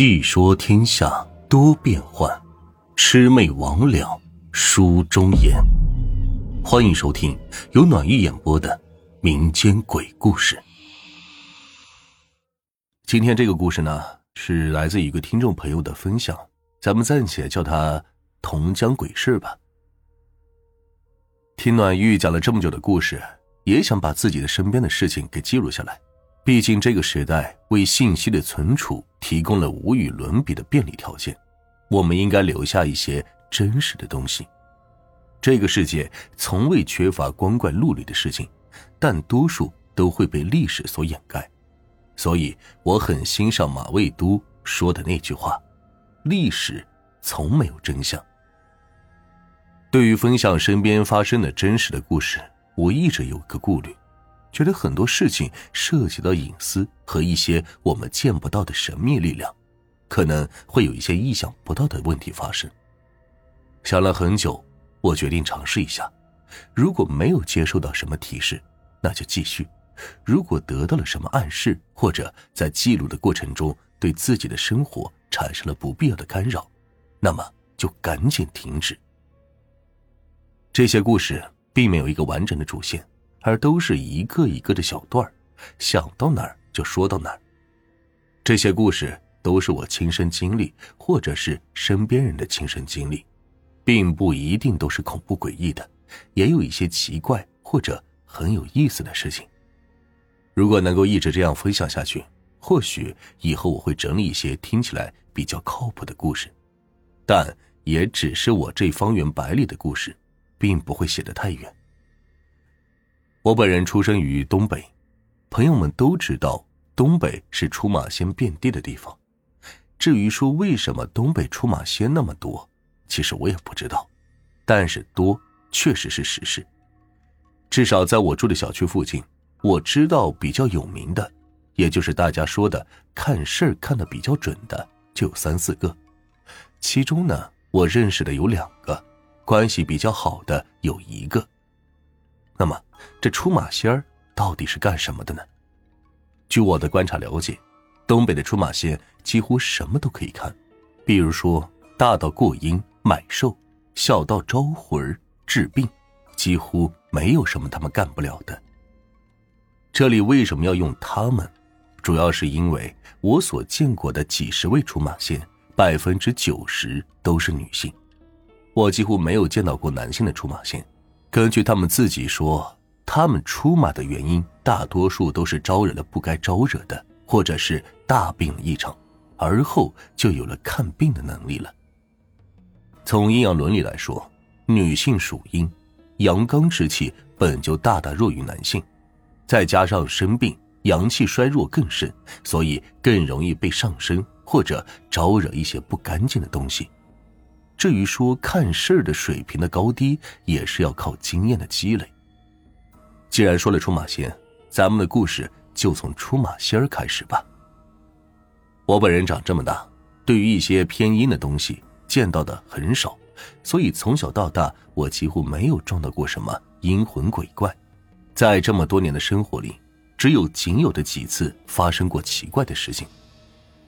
细说天下多变幻，魑魅魍魉书中言。欢迎收听由暖玉演播的民间鬼故事。今天这个故事呢，是来自一个听众朋友的分享，咱们暂且叫他“同江鬼事”吧。听暖玉讲了这么久的故事，也想把自己的身边的事情给记录下来。毕竟这个时代为信息的存储提供了无与伦比的便利条件，我们应该留下一些真实的东西。这个世界从未缺乏光怪陆离的事情，但多数都会被历史所掩盖。所以我很欣赏马未都说的那句话：“历史从没有真相。”对于分享身边发生的真实的故事，我一直有个顾虑。觉得很多事情涉及到隐私和一些我们见不到的神秘力量，可能会有一些意想不到的问题发生。想了很久，我决定尝试一下。如果没有接受到什么提示，那就继续；如果得到了什么暗示，或者在记录的过程中对自己的生活产生了不必要的干扰，那么就赶紧停止。这些故事并没有一个完整的主线。而都是一个一个的小段想到哪儿就说到哪儿。这些故事都是我亲身经历，或者是身边人的亲身经历，并不一定都是恐怖诡异的，也有一些奇怪或者很有意思的事情。如果能够一直这样分享下去，或许以后我会整理一些听起来比较靠谱的故事，但也只是我这方圆百里的故事，并不会写得太远。我本人出生于东北，朋友们都知道东北是出马仙遍地的地方。至于说为什么东北出马仙那么多，其实我也不知道，但是多确实是实事。至少在我住的小区附近，我知道比较有名的，也就是大家说的看事儿看得比较准的，就有三四个。其中呢，我认识的有两个，关系比较好的有一个。那么，这出马仙儿到底是干什么的呢？据我的观察了解，东北的出马仙几乎什么都可以看，比如说大到过阴买寿，小到招魂治病，几乎没有什么他们干不了的。这里为什么要用他们？主要是因为我所见过的几十位出马仙，百分之九十都是女性，我几乎没有见到过男性的出马仙。根据他们自己说，他们出马的原因大多数都是招惹了不该招惹的，或者是大病了一场，而后就有了看病的能力了。从阴阳伦理来说，女性属阴，阳刚之气本就大大弱于男性，再加上生病，阳气衰弱更甚，所以更容易被上身或者招惹一些不干净的东西。至于说看事儿的水平的高低，也是要靠经验的积累。既然说了出马仙，咱们的故事就从出马仙儿开始吧。我本人长这么大，对于一些偏阴的东西见到的很少，所以从小到大我几乎没有撞到过什么阴魂鬼怪。在这么多年的生活里，只有仅有的几次发生过奇怪的事情，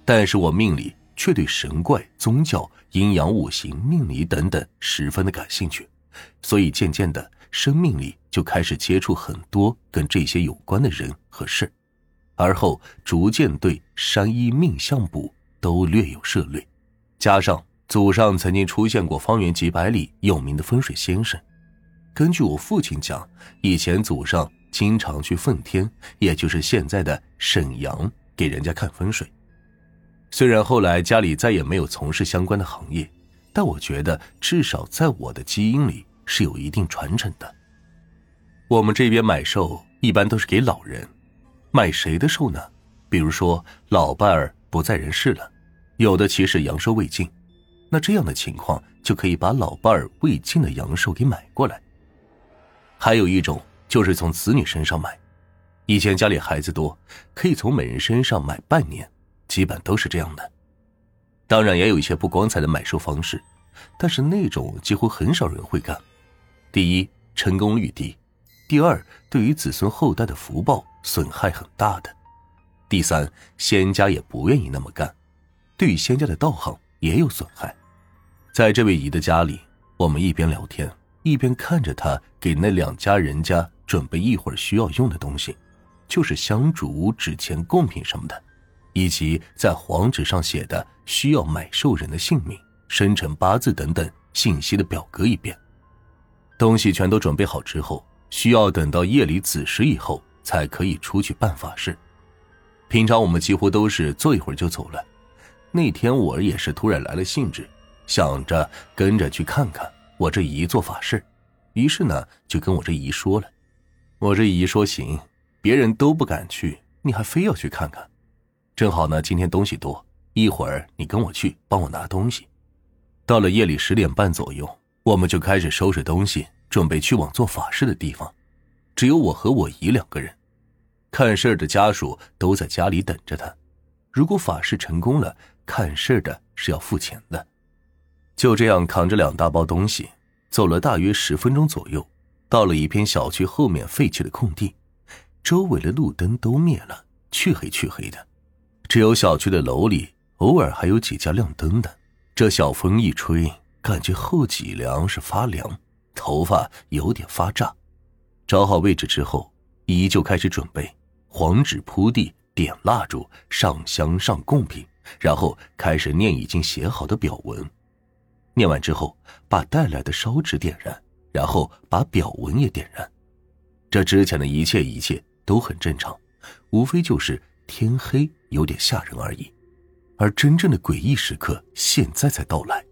但是我命里。却对神怪、宗教、阴阳五行、命理等等十分的感兴趣，所以渐渐的，生命里就开始接触很多跟这些有关的人和事而后逐渐对山医、命相卜都略有涉猎。加上祖上曾经出现过方圆几百里有名的风水先生，根据我父亲讲，以前祖上经常去奉天，也就是现在的沈阳，给人家看风水。虽然后来家里再也没有从事相关的行业，但我觉得至少在我的基因里是有一定传承的。我们这边买寿一般都是给老人，买谁的寿呢？比如说老伴儿不在人世了，有的其实阳寿未尽，那这样的情况就可以把老伴儿未尽的阳寿给买过来。还有一种就是从子女身上买，以前家里孩子多，可以从每人身上买半年。基本都是这样的，当然也有一些不光彩的买寿方式，但是那种几乎很少人会干。第一，成功率低；第二，对于子孙后代的福报损害很大的；第三，仙家也不愿意那么干。对于仙家的道行也有损害。在这位姨的家里，我们一边聊天，一边看着他给那两家人家准备一会儿需要用的东西，就是香烛、纸钱、贡品什么的，以及在黄纸上写的需要买受人的姓名、生辰八字等等信息的表格一遍。东西全都准备好之后，需要等到夜里子时以后才可以出去办法事。平常我们几乎都是坐一会儿就走了。那天我也是突然来了兴致，想着跟着去看看我这姨做法事，于是呢就跟我这姨说了。我这姨说行，别人都不敢去，你还非要去看看。正好呢今天东西多，一会儿你跟我去帮我拿东西。到了夜里十点半左右，我们就开始收拾东西，准备去往做法事的地方。只有我和我姨两个人。看事儿的家属都在家里等着他。如果法事成功了，看事儿的是要付钱的。就这样扛着两大包东西，走了大约十分钟左右，到了一片小区后面废弃的空地。周围的路灯都灭了，黢黑黢黑的，只有小区的楼里偶尔还有几家亮灯的。这小风一吹，感觉后脊梁是发凉，头发有点发炸。找好位置之后，姨就开始准备。黄纸铺地，点蜡烛，上香上贡品，然后开始念已经写好的表文。念完之后，把带来的烧纸点燃，然后把表文也点燃。这之前的一切一切都很正常，无非就是天黑有点吓人而已。而真正的诡异时刻现在才到来。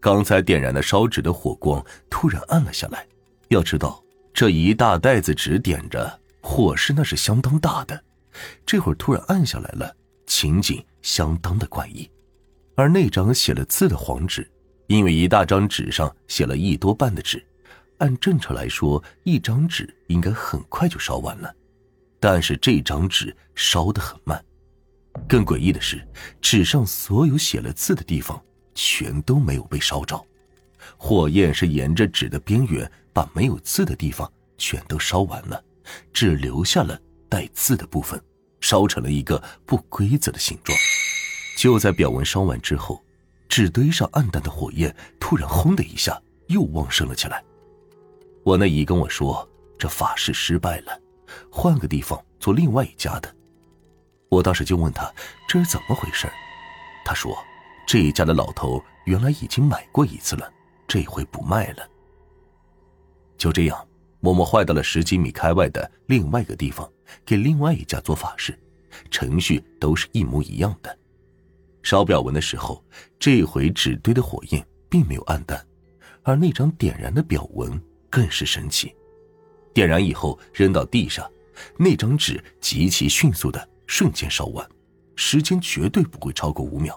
刚才点燃的烧纸的火光突然暗了下来。要知道，这一大袋子纸点着。火势那是相当大的，这会儿突然暗下来了，情景相当的怪异。而那张写了字的黄纸，因为一大张纸上写了一多半的纸，按正常来说，一张纸应该很快就烧完了，但是这张纸烧得很慢。更诡异的是，纸上所有写了字的地方全都没有被烧着，火焰是沿着纸的边缘，把没有字的地方全都烧完了。只留下了带字的部分，烧成了一个不规则的形状。就在表文烧完之后，纸堆上暗淡的火焰突然轰的一下又旺盛了起来。我那姨跟我说，这法事失败了，换个地方做另外一家的。我当时就问他这是怎么回事他说这一家的老头原来已经买过一次了，这回不卖了。就这样。默默坏到了十几米开外的另外一个地方，给另外一家做法事，程序都是一模一样的。烧表文的时候，这回纸堆的火焰并没有暗淡，而那张点燃的表文更是神奇。点燃以后扔到地上，那张纸极其迅速的瞬间烧完，时间绝对不会超过五秒，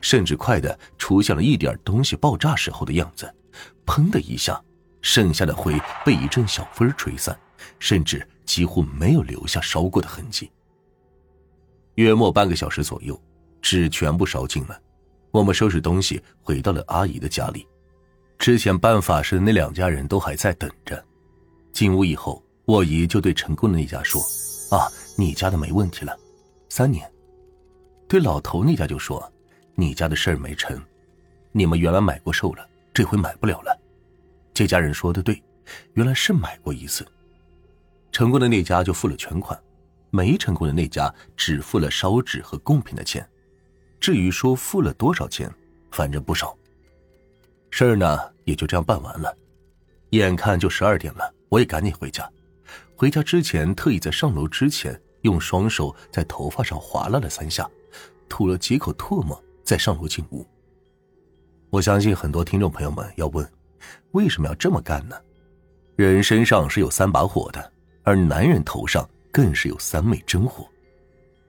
甚至快的出现了一点东西爆炸时候的样子，砰的一下。剩下的灰被一阵小风吹散，甚至几乎没有留下烧过的痕迹。约莫半个小时左右，纸全部烧尽了。我们收拾东西回到了阿姨的家里。之前办法事的那两家人都还在等着。进屋以后，我姨就对成功的那家说：“啊，你家的没问题了，三年。”对老头那家就说：“你家的事儿没成，你们原来买过寿了，这回买不了了。”这家人说的对，原来是买过一次。成功的那家就付了全款，没成功的那家只付了烧纸和贡品的钱。至于说付了多少钱，反正不少。事儿呢也就这样办完了。眼看就十二点了，我也赶紧回家。回家之前特意在上楼之前用双手在头发上划拉了三下，吐了几口唾沫，再上楼进屋。我相信很多听众朋友们要问。为什么要这么干呢？人身上是有三把火的，而男人头上更是有三昧真火。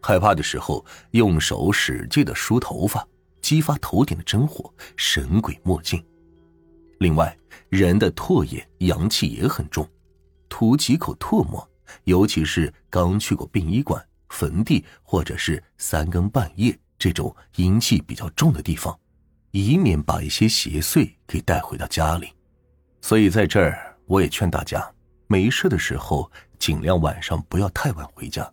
害怕的时候，用手使劲的梳头发，激发头顶的真火，神鬼莫近。另外，人的唾液阳气也很重，吐几口唾沫，尤其是刚去过殡仪馆、坟地或者是三更半夜这种阴气比较重的地方。以免把一些邪祟给带回到家里，所以在这儿我也劝大家，没事的时候尽量晚上不要太晚回家，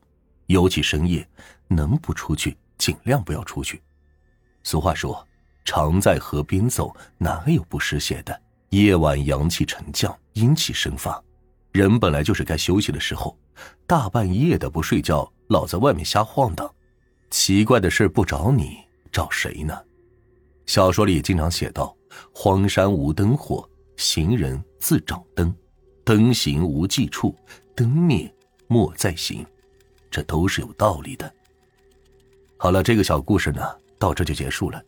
尤其深夜，能不出去尽量不要出去。俗话说：“常在河边走，哪有不湿鞋的？”夜晚阳气沉降，阴气生发，人本来就是该休息的时候，大半夜的不睡觉，老在外面瞎晃荡。奇怪的事不找你，找谁呢？小说里经常写道：“荒山无灯火，行人自找灯；灯行无迹处，灯灭莫再行。”这都是有道理的。好了，这个小故事呢，到这就结束了。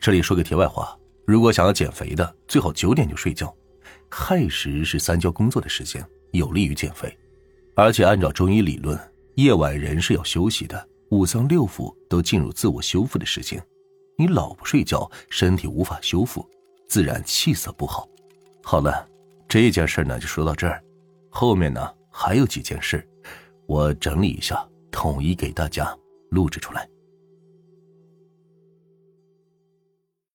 这里说个题外话。如果想要减肥的，最好九点就睡觉。亥时是三焦工作的时间，有利于减肥。而且按照中医理论，夜晚人是要休息的，五脏六腑都进入自我修复的时间。你老不睡觉，身体无法修复，自然气色不好。好了，这件事呢就说到这儿，后面呢还有几件事，我整理一下，统一给大家录制出来。